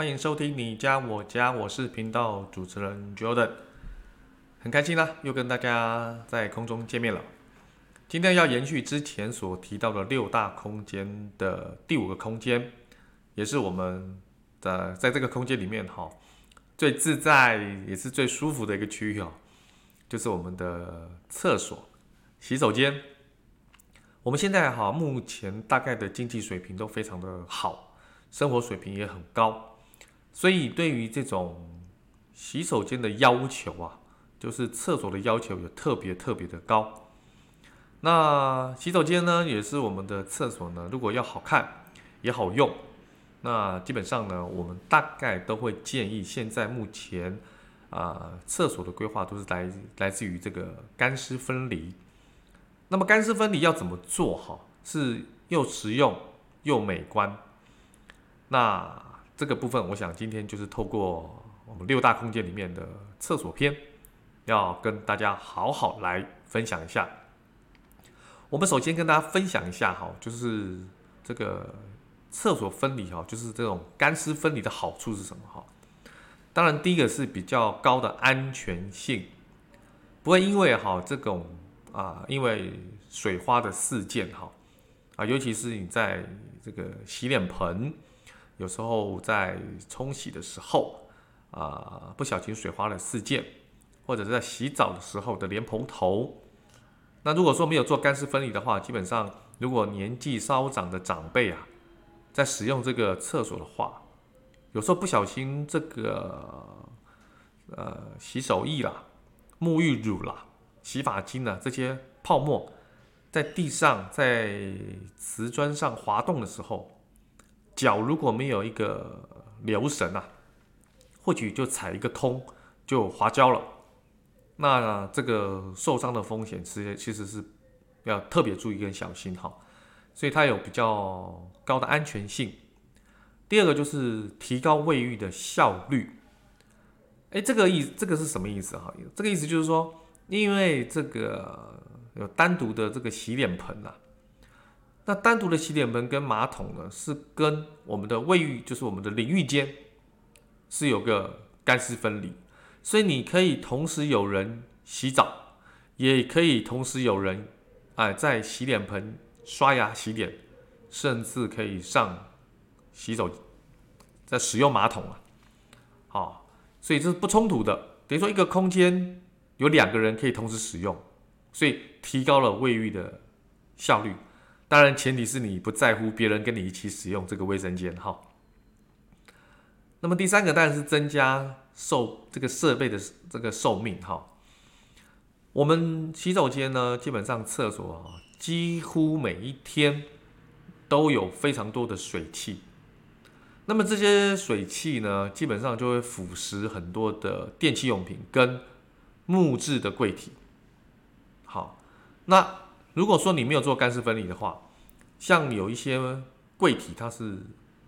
欢迎收听你家我家，我是频道主持人 Jordan，很开心啦，又跟大家在空中见面了。今天要延续之前所提到的六大空间的第五个空间，也是我们的在这个空间里面哈最自在也是最舒服的一个区域哦，就是我们的厕所、洗手间。我们现在哈目前大概的经济水平都非常的好，生活水平也很高。所以，对于这种洗手间的要求啊，就是厕所的要求也特别特别的高。那洗手间呢，也是我们的厕所呢，如果要好看也好用，那基本上呢，我们大概都会建议，现在目前啊，厕所的规划都是来来自于这个干湿分离。那么干湿分离要怎么做哈？是又实用又美观。那这个部分，我想今天就是透过我们六大空间里面的厕所篇，要跟大家好好来分享一下。我们首先跟大家分享一下哈，就是这个厕所分离哈，就是这种干湿分离的好处是什么哈？当然，第一个是比较高的安全性，不会因为哈这种啊，因为水花的事件哈啊，尤其是你在这个洗脸盆。有时候在冲洗的时候，啊、不小心水花了四件，或者是在洗澡的时候的莲蓬头，那如果说没有做干湿分离的话，基本上如果年纪稍长的长辈啊，在使用这个厕所的话，有时候不小心这个呃洗手液啦、沐浴乳啦、洗发精啦这些泡沫在地上在瓷砖上滑动的时候。脚如果没有一个留神啊，或许就踩一个空就滑跤了。那这个受伤的风险其实其实是要特别注意跟小心哈。所以它有比较高的安全性。第二个就是提高卫浴的效率。哎，这个意这个是什么意思哈？这个意思就是说，因为这个有单独的这个洗脸盆啊。那单独的洗脸盆跟马桶呢，是跟我们的卫浴，就是我们的淋浴间，是有个干湿分离，所以你可以同时有人洗澡，也可以同时有人哎在洗脸盆刷牙洗脸，甚至可以上洗手，在使用马桶啊，好，所以这是不冲突的，等于说一个空间有两个人可以同时使用，所以提高了卫浴的效率。当然，前提是你不在乎别人跟你一起使用这个卫生间哈。那么第三个当然是增加寿这个设备的这个寿命哈。我们洗手间呢，基本上厕所啊，几乎每一天都有非常多的水汽。那么这些水汽呢，基本上就会腐蚀很多的电器用品跟木质的柜体。好，那。如果说你没有做干湿分离的话，像有一些柜体，它是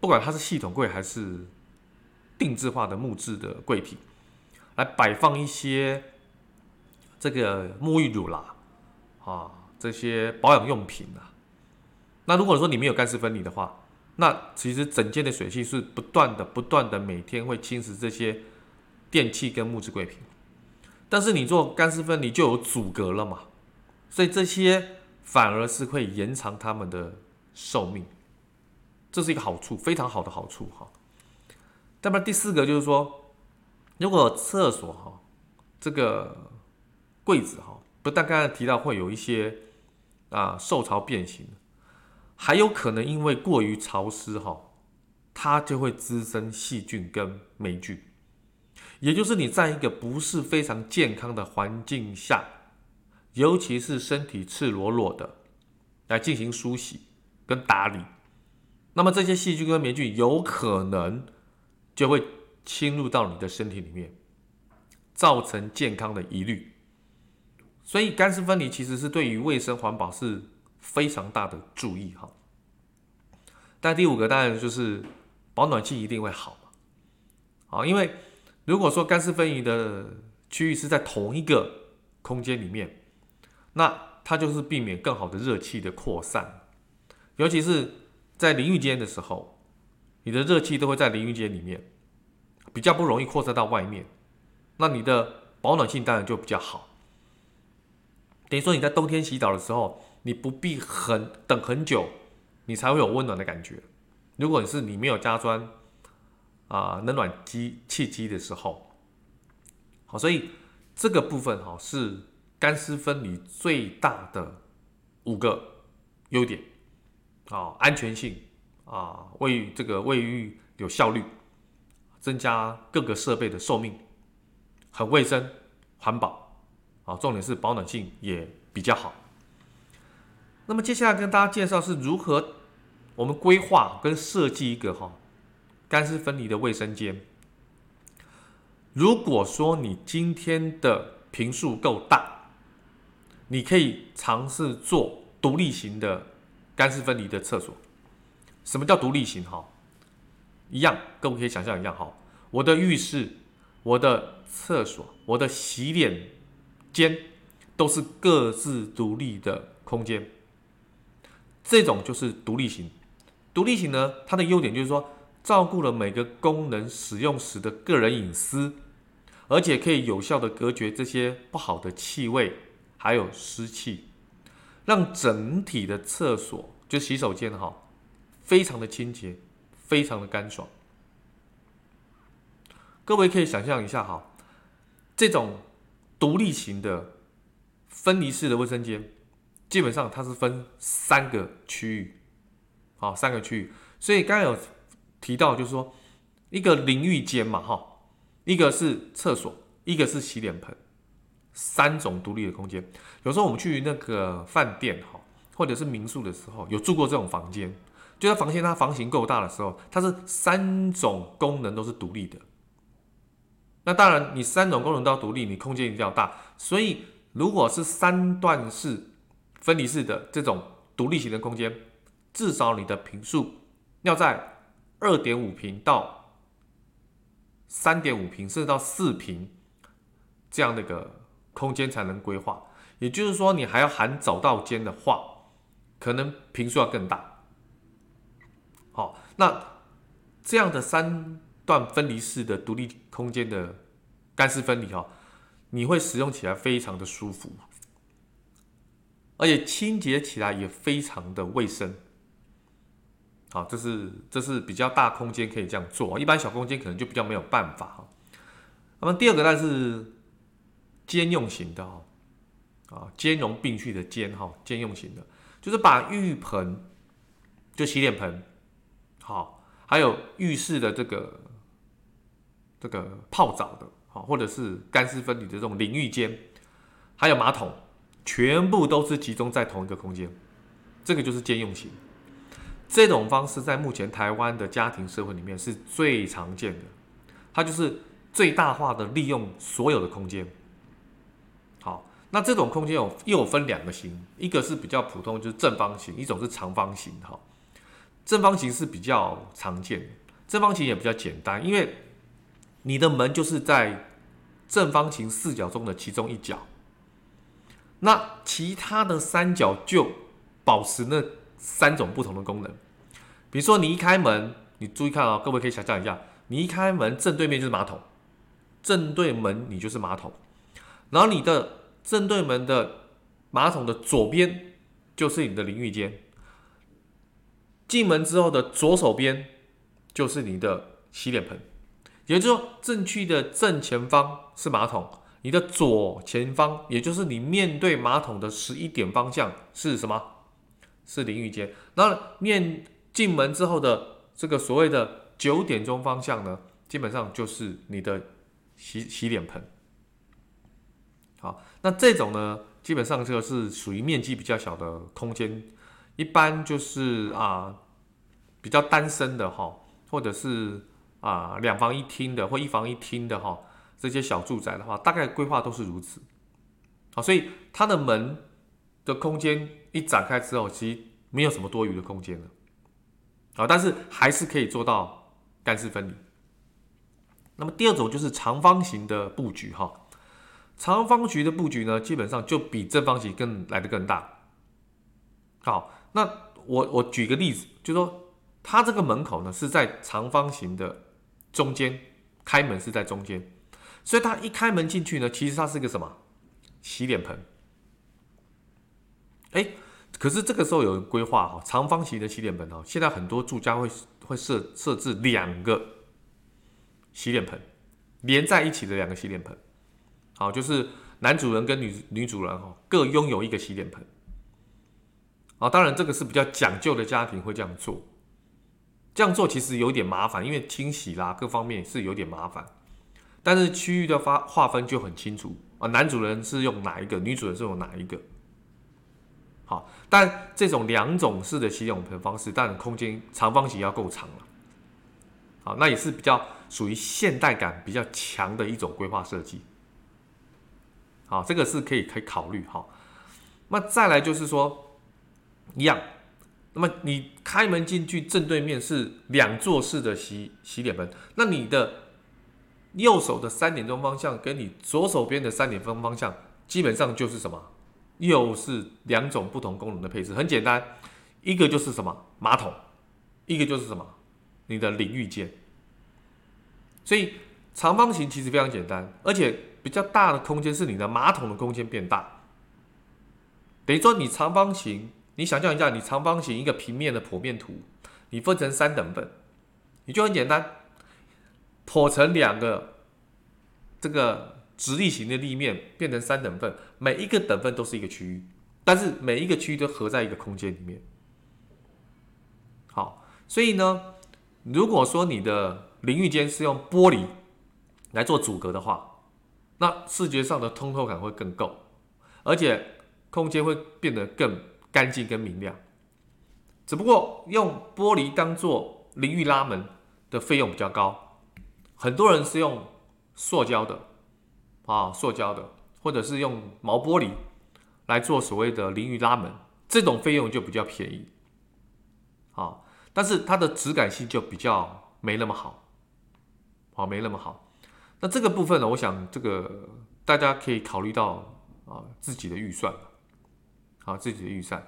不管它是系统柜还是定制化的木质的柜体，来摆放一些这个沐浴乳啦，啊这些保养用品啊，那如果说你没有干湿分离的话，那其实整间的水汽是不断的、不断的每天会侵蚀这些电器跟木质柜品，但是你做干湿分离就有阻隔了嘛。所以这些反而是会延长他们的寿命，这是一个好处，非常好的好处哈。那么第四个就是说，如果厕所哈这个柜子哈，不但刚才提到会有一些啊受潮变形，还有可能因为过于潮湿哈，它就会滋生细菌跟霉菌，也就是你在一个不是非常健康的环境下。尤其是身体赤裸裸的来进行梳洗跟打理，那么这些细菌跟霉菌有可能就会侵入到你的身体里面，造成健康的疑虑。所以干湿分离其实是对于卫生环保是非常大的注意哈。但第五个当然就是保暖器一定会好嘛，啊，因为如果说干湿分离的区域是在同一个空间里面，那它就是避免更好的热气的扩散，尤其是在淋浴间的时候，你的热气都会在淋浴间里面，比较不容易扩散到外面，那你的保暖性当然就比较好。等于说你在冬天洗澡的时候，你不必很等很久，你才会有温暖的感觉。如果你是你没有加装啊冷暖机气机的时候，好，所以这个部分哈是干湿分离最大的五个优点啊，安全性啊，卫浴这个卫浴有效率，增加各个设备的寿命，很卫生环保啊，重点是保暖性也比较好。那么接下来跟大家介绍是如何我们规划跟设计一个哈干湿分离的卫生间。如果说你今天的平数够大，你可以尝试做独立型的干湿分离的厕所。什么叫独立型哈？一样，各位可以想象一样哈。我的浴室、我的厕所、我的洗脸间都是各自独立的空间。这种就是独立型。独立型呢，它的优点就是说，照顾了每个功能使用时的个人隐私，而且可以有效的隔绝这些不好的气味，还有湿气，让整体的厕所就洗手间哈，非常的清洁，非常的干爽。各位可以想象一下哈，这种独立型的分离式的卫生间。基本上它是分三个区域，好，三个区域。所以刚刚有提到，就是说一个淋浴间嘛，哈，一个是厕所，一个是洗脸盆，三种独立的空间。有时候我们去那个饭店哈，或者是民宿的时候，有住过这种房间，就在房间它房型够大的时候，它是三种功能都是独立的。那当然，你三种功能都要独立，你空间一定要大。所以如果是三段式。分离式的这种独立型的空间，至少你的坪数要在二点五平到三点五平，甚至到四平这样的一个空间才能规划。也就是说，你还要含早稻间的话，可能坪数要更大。好，那这样的三段分离式的独立空间的干湿分离哈，你会使用起来非常的舒服。而且清洁起来也非常的卫生，好，这是这是比较大空间可以这样做，一般小空间可能就比较没有办法哈。那么第二个呢是兼用型的哈，啊，兼容并蓄的兼哈，兼用型的，就是把浴盆就洗脸盆，好，还有浴室的这个这个泡澡的，好，或者是干湿分离的这种淋浴间，还有马桶。全部都是集中在同一个空间，这个就是兼用型。这种方式在目前台湾的家庭社会里面是最常见的，它就是最大化的利用所有的空间。那这种空间有又有分两个型，一个是比较普通，就是正方形；一种是长方形。哈，正方形是比较常见，正方形也比较简单，因为你的门就是在正方形四角中的其中一角。那其他的三角就保持那三种不同的功能，比如说你一开门，你注意看啊，各位可以想象一下，你一开门正对面就是马桶，正对门你就是马桶，然后你的正对门的马桶的左边就是你的淋浴间，进门之后的左手边就是你的洗脸盆，也就是说正区的正前方是马桶。你的左前方，也就是你面对马桶的十一点方向是什么？是淋浴间。那面进门之后的这个所谓的九点钟方向呢，基本上就是你的洗洗脸盆。那这种呢，基本上这个是属于面积比较小的空间，一般就是啊比较单身的哈，或者是。啊两房一厅的或一房一厅的哈这些小住宅的话，大概规划都是如此。好，所以它的门的空间一展开之后，其实没有什么多余的空间了。啊，但是还是可以做到干湿分离。那么第二种就是长方形的布局哈，长方形的布局呢，基本上就比正方形更来得更大。好，那我我举个例子，就说它这个门口呢是在长方形的中间，开门是在中间，所以它一开门进去呢，其实它是个什么？洗脸盆。哎，可是这个时候有人规划哈，长方形的洗脸盆哦，现在很多住家会会设设置两个。洗脸盆连在一起的两个洗脸盆，好，就是男主人跟女女主人哈，各拥有一个洗脸盆。啊，当然这个是比较讲究的家庭会这样做，这样做其实有点麻烦，因为清洗啦各方面是有点麻烦。但是区域的发划分就很清楚啊，男主人是用哪一个，女主人是用哪一个。好，但这种两种式的洗脸盆方式，但空间长方形要够长了。好，那也是比较属于现代感比较强的一种规划设计。好，这个是可以可以考虑哈。那再来就是说，一样，那么你开门进去正对面是两座式的洗洗脸盆，那你的右手的三点钟方向跟你左手边的三点钟方向，基本上就是什么？又是两种不同功能的配置。很简单，一个就是什么？马桶，一个就是什么？你的淋浴间，所以长方形其实非常简单，而且比较大的空间是你的马桶的空间变大。等于说你长方形，你想象一下，你长方形一个平面的剖面图，你分成三等份，你就很简单，剖成两个这个直立型的立面，变成三等份，每一个等份都是一个区域，但是每一个区域都合在一个空间里面。好，所以呢。如果说你的淋浴间是用玻璃来做阻隔的话，那视觉上的通透感会更够，而且空间会变得更干净、更明亮。只不过用玻璃当做淋浴拉门的费用比较高，很多人是用塑胶的啊，塑胶的，或者是用毛玻璃来做所谓的淋浴拉门，这种费用就比较便宜，啊。但是它的质感性就比较没那么好，好，没那么好。那这个部分呢，我想这个大家可以考虑到啊自己的预算，啊，自己的预算。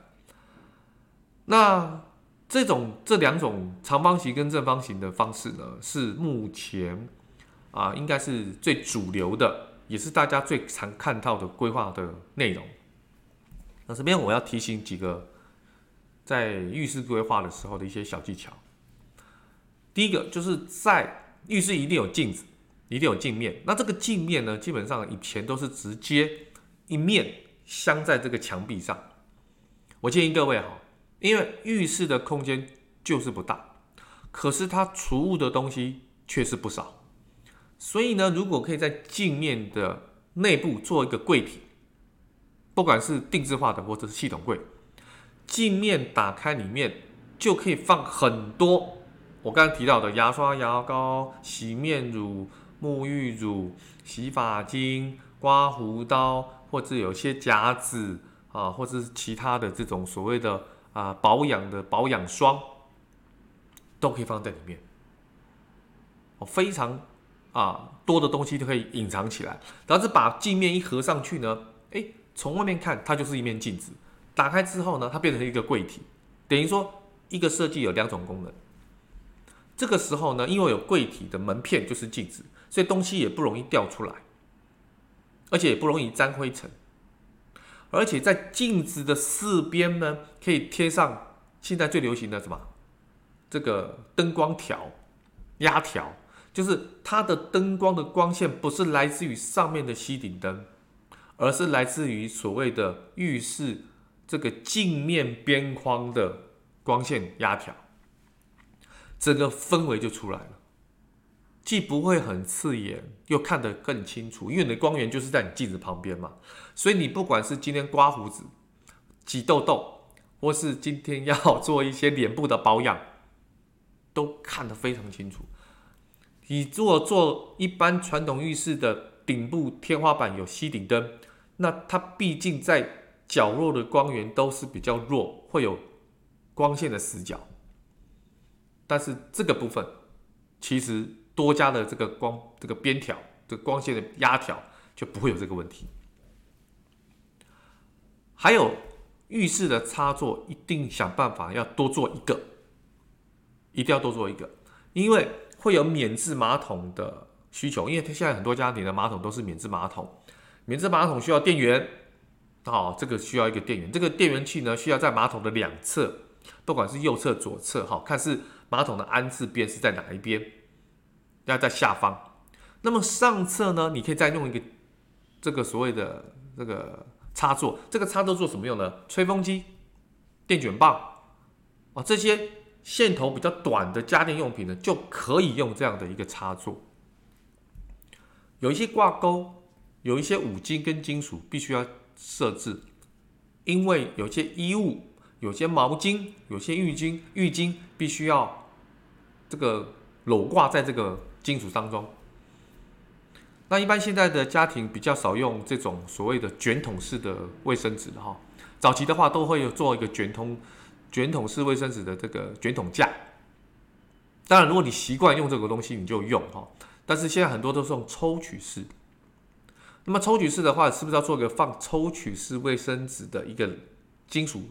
那这种这两种长方形跟正方形的方式呢，是目前啊应该是最主流的，也是大家最常看到的规划的内容。那这边我要提醒几个。在浴室规划的时候的一些小技巧。第一个就是在浴室一定有镜子，一定有镜面。那这个镜面呢，基本上以前都是直接一面镶在这个墙壁上。我建议各位哈，因为浴室的空间就是不大，可是它储物的东西却是不少。所以呢，如果可以在镜面的内部做一个柜体，不管是定制化的或者是系统柜。镜面打开，里面就可以放很多我刚才提到的牙刷、牙膏、洗面乳、沐浴乳、洗发精、刮胡刀，或者有些夹子啊，或者是其他的这种所谓的啊保养的保养霜，都可以放在里面。哦，非常啊多的东西都可以隐藏起来。然后是把镜面一合上去呢，诶，从外面看它就是一面镜子。打开之后呢，它变成一个柜体，等于说一个设计有两种功能。这个时候呢，因为有柜体的门片就是镜子，所以东西也不容易掉出来，而且也不容易沾灰尘。而且在镜子的四边呢，可以贴上现在最流行的什么？这个灯光条、压条，就是它的灯光的光线不是来自于上面的吸顶灯，而是来自于所谓的浴室。这个镜面边框的光线压条，整个氛围就出来了，既不会很刺眼，又看得更清楚，因为你的光源就是在你镜子旁边嘛，所以你不管是今天刮胡子、挤痘痘，或是今天要做一些脸部的保养，都看得非常清楚。你如果做一般传统浴室的顶部天花板有吸顶灯，那它毕竟在角落的光源都是比较弱，会有光线的死角。但是这个部分其实多加的这个光这个边条，这个光线的压条就不会有这个问题。还有浴室的插座一定想办法要多做一个，一定要多做一个，因为会有免治马桶的需求，因为它现在很多家庭的马桶都是免治马桶，免治马桶需要电源，好，这个需要一个电源，这个电源器呢需要在马桶的两侧，不管是右侧、左侧，好，看是马桶的安置边是在哪一边，要在下方。那么上侧呢，你可以再用一个这个所谓的这个插座，这个插座做什么用呢？吹风机、电卷棒啊，这些线头比较短的家电用品呢，就可以用这样的一个插座。有一些挂钩，有一些五金跟金属必须要设置，因为有些衣物、有些毛巾、有些浴巾、浴巾必须要这个搂挂在这个金属当中。那一般现在的家庭比较少用这种所谓的卷筒式的卫生纸哈，早期的话都会有做一个卷筒卷筒式卫生纸的这个卷筒架。当然，如果你习惯用这个东西，你就用哈。但是现在很多都是用抽取式。那么抽取式的话，是不是要做一个放抽取式卫生纸的一个金属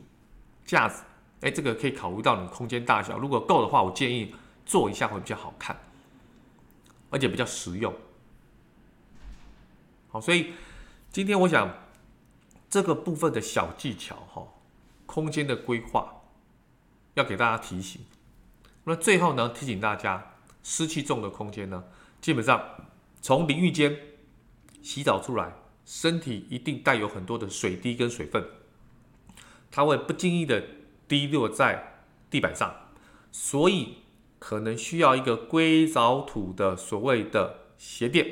架子？哎，这个可以考虑到你空间大小，如果够的话，我建议做一下会比较好看，而且比较实用。好，所以今天我想这个部分的小技巧哈，空间的规划要给大家提醒。那最后呢，提醒大家，湿气重的空间呢，基本上从淋浴间洗澡出来，身体一定带有很多的水滴跟水分，它会不经意的滴落在地板上，所以可能需要一个硅藻土的所谓的鞋垫。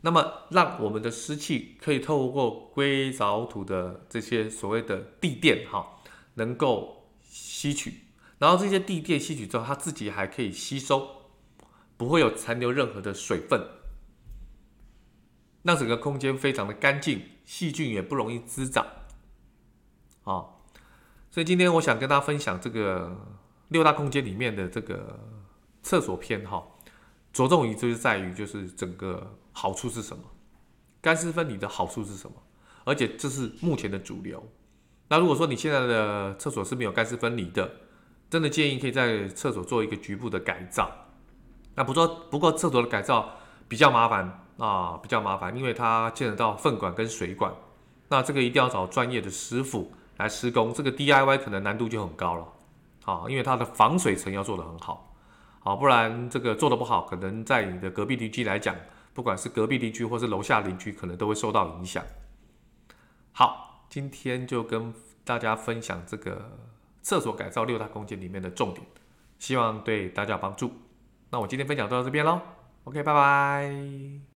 那么，让我们的湿气可以透过硅藻土的这些所谓的地垫哈，能够吸取，然后这些地垫吸取之后，它自己还可以吸收，不会有残留任何的水分，让整个空间非常的干净，细菌也不容易滋长。啊，所以今天我想跟大家分享这个六大空间里面的这个厕所篇哈。着重于就是在于就是整个好处是什么，干湿分离的好处是什么，而且这是目前的主流。那如果说你现在的厕所是没有干湿分离的，真的建议可以在厕所做一个局部的改造。那不做不过厕所的改造比较麻烦啊，比较麻烦，因为它见得到粪管跟水管，那这个一定要找专业的师傅来施工，这个 DIY 可能难度就很高了啊，因为它的防水层要做得很好。好，不然这个做得不好，可能在你的隔壁邻居来讲，不管是隔壁邻居或是楼下邻居，可能都会受到影响。好，今天就跟大家分享这个厕所改造六大空间里面的重点，希望对大家有帮助。那我今天分享到这边喽，OK，拜拜。